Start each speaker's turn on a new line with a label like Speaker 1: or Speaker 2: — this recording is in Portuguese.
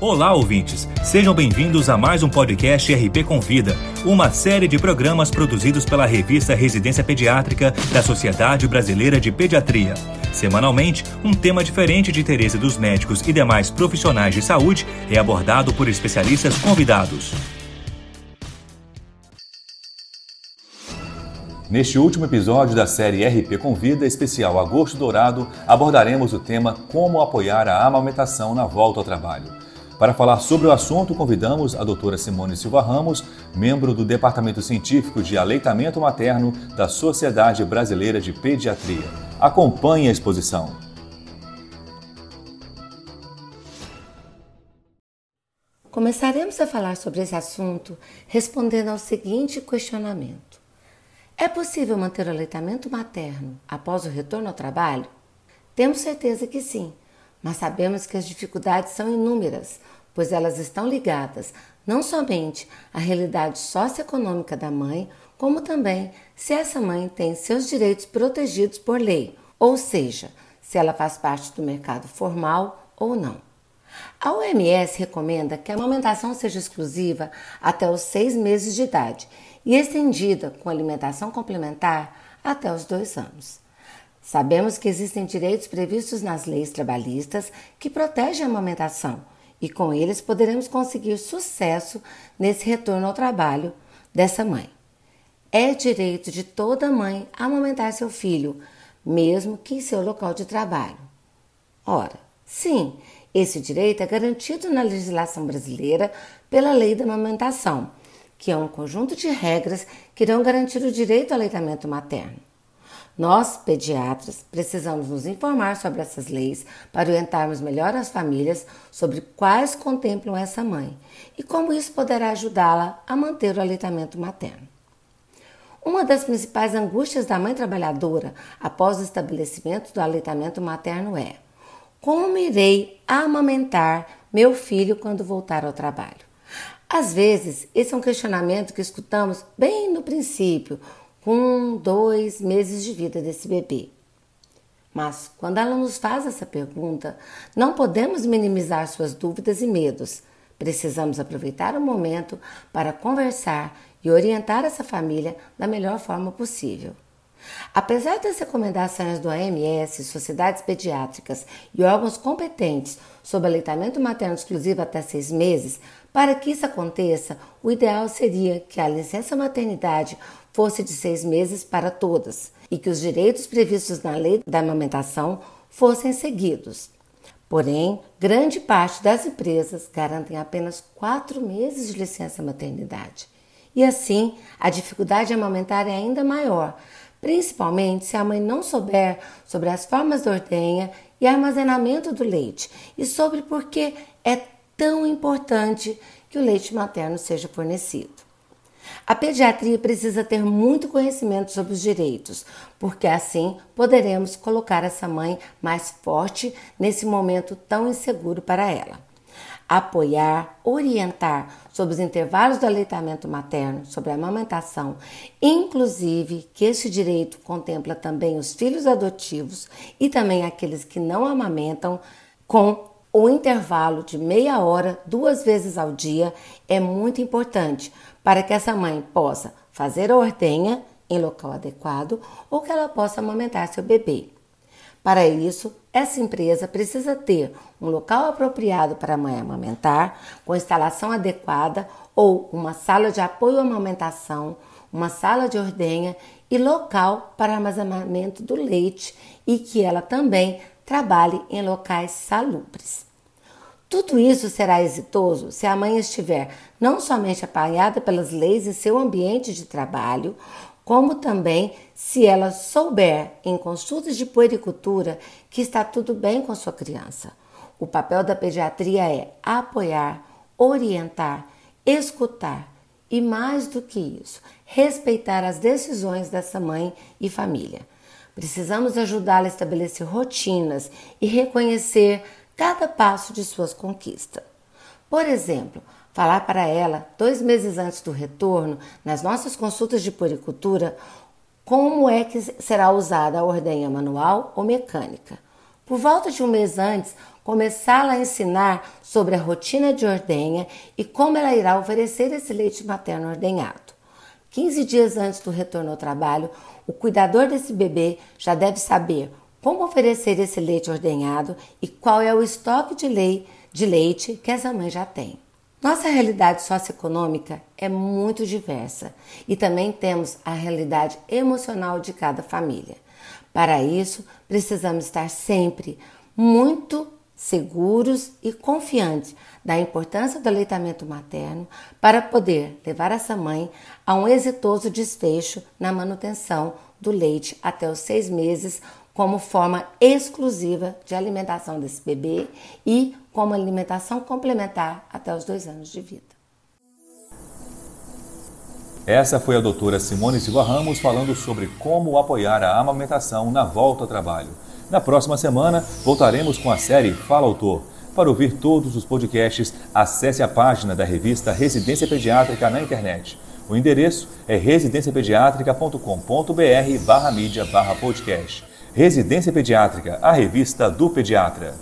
Speaker 1: Olá, ouvintes! Sejam bem-vindos a mais um podcast RP Convida, uma série de programas produzidos pela revista Residência Pediátrica da Sociedade Brasileira de Pediatria. Semanalmente, um tema diferente de interesse dos médicos e demais profissionais de saúde é abordado por especialistas convidados. Neste último episódio da série RP Convida, especial Agosto Dourado, abordaremos o tema Como apoiar a amamentação na volta ao trabalho. Para falar sobre o assunto, convidamos a doutora Simone Silva Ramos, membro do Departamento Científico de Aleitamento Materno da Sociedade Brasileira de Pediatria. Acompanhe a exposição.
Speaker 2: Começaremos a falar sobre esse assunto respondendo ao seguinte questionamento: É possível manter o aleitamento materno após o retorno ao trabalho? Temos certeza que sim, mas sabemos que as dificuldades são inúmeras, pois elas estão ligadas não somente à realidade socioeconômica da mãe, como também se essa mãe tem seus direitos protegidos por lei, ou seja, se ela faz parte do mercado formal ou não. A OMS recomenda que a amamentação seja exclusiva até os seis meses de idade e estendida com alimentação complementar até os dois anos. Sabemos que existem direitos previstos nas leis trabalhistas que protegem a amamentação e com eles poderemos conseguir sucesso nesse retorno ao trabalho dessa mãe. É direito de toda mãe amamentar seu filho, mesmo que em seu local de trabalho. Ora, sim, esse direito é garantido na legislação brasileira pela Lei da Amamentação, que é um conjunto de regras que irão garantir o direito ao aleitamento materno. Nós, pediatras, precisamos nos informar sobre essas leis para orientarmos melhor as famílias sobre quais contemplam essa mãe e como isso poderá ajudá-la a manter o aleitamento materno. Uma das principais angústias da mãe trabalhadora após o estabelecimento do aleitamento materno é: como irei amamentar meu filho quando voltar ao trabalho? Às vezes, esse é um questionamento que escutamos bem no princípio, com dois meses de vida desse bebê. Mas quando ela nos faz essa pergunta, não podemos minimizar suas dúvidas e medos. Precisamos aproveitar o momento para conversar e orientar essa família da melhor forma possível. Apesar das recomendações do AMS, sociedades pediátricas e órgãos competentes sobre aleitamento materno exclusivo até seis meses, para que isso aconteça, o ideal seria que a licença maternidade fosse de seis meses para todas e que os direitos previstos na lei da amamentação fossem seguidos. Porém, grande parte das empresas garantem apenas quatro meses de licença maternidade. E assim, a dificuldade de amamentar é ainda maior, principalmente se a mãe não souber sobre as formas de ordenha e armazenamento do leite e sobre por que é tão importante que o leite materno seja fornecido. A pediatria precisa ter muito conhecimento sobre os direitos, porque assim poderemos colocar essa mãe mais forte nesse momento tão inseguro para ela. Apoiar, orientar sobre os intervalos do aleitamento materno, sobre a amamentação, inclusive que esse direito contempla também os filhos adotivos e também aqueles que não amamentam, com o intervalo de meia hora, duas vezes ao dia, é muito importante para que essa mãe possa fazer a ordenha em local adequado ou que ela possa amamentar seu bebê. Para isso, essa empresa precisa ter um local apropriado para a mãe amamentar, com instalação adequada ou uma sala de apoio à amamentação, uma sala de ordenha e local para armazenamento do leite e que ela também trabalhe em locais salubres. Tudo isso será exitoso se a mãe estiver não somente apanhada pelas leis em seu ambiente de trabalho, como também se ela souber em consultas de puericultura que está tudo bem com sua criança. O papel da pediatria é apoiar, orientar, escutar e, mais do que isso, respeitar as decisões dessa mãe e família. Precisamos ajudá-la a estabelecer rotinas e reconhecer cada passo de suas conquistas. Por exemplo, falar para ela, dois meses antes do retorno, nas nossas consultas de poricultura, como é que será usada a ordenha manual ou mecânica. Por volta de um mês antes, começá-la a ensinar sobre a rotina de ordenha e como ela irá oferecer esse leite materno ordenhado. 15 dias antes do retorno ao trabalho, o cuidador desse bebê já deve saber como oferecer esse leite ordenhado e qual é o estoque de leite que essa mãe já tem. Nossa realidade socioeconômica é muito diversa e também temos a realidade emocional de cada família. Para isso, precisamos estar sempre muito seguros e confiantes da importância do aleitamento materno para poder levar essa mãe a um exitoso desfecho na manutenção do leite até os seis meses como forma exclusiva de alimentação desse bebê e como alimentação complementar até os dois anos de vida.
Speaker 1: Essa foi a doutora Simone Silva Ramos falando sobre como apoiar a amamentação na volta ao trabalho. Na próxima semana, voltaremos com a série Fala Autor. Para ouvir todos os podcasts, acesse a página da revista Residência Pediátrica na internet. O endereço é residenciapediatrica.com.br barra mídia barra podcast. Residência Pediátrica, a revista do pediatra.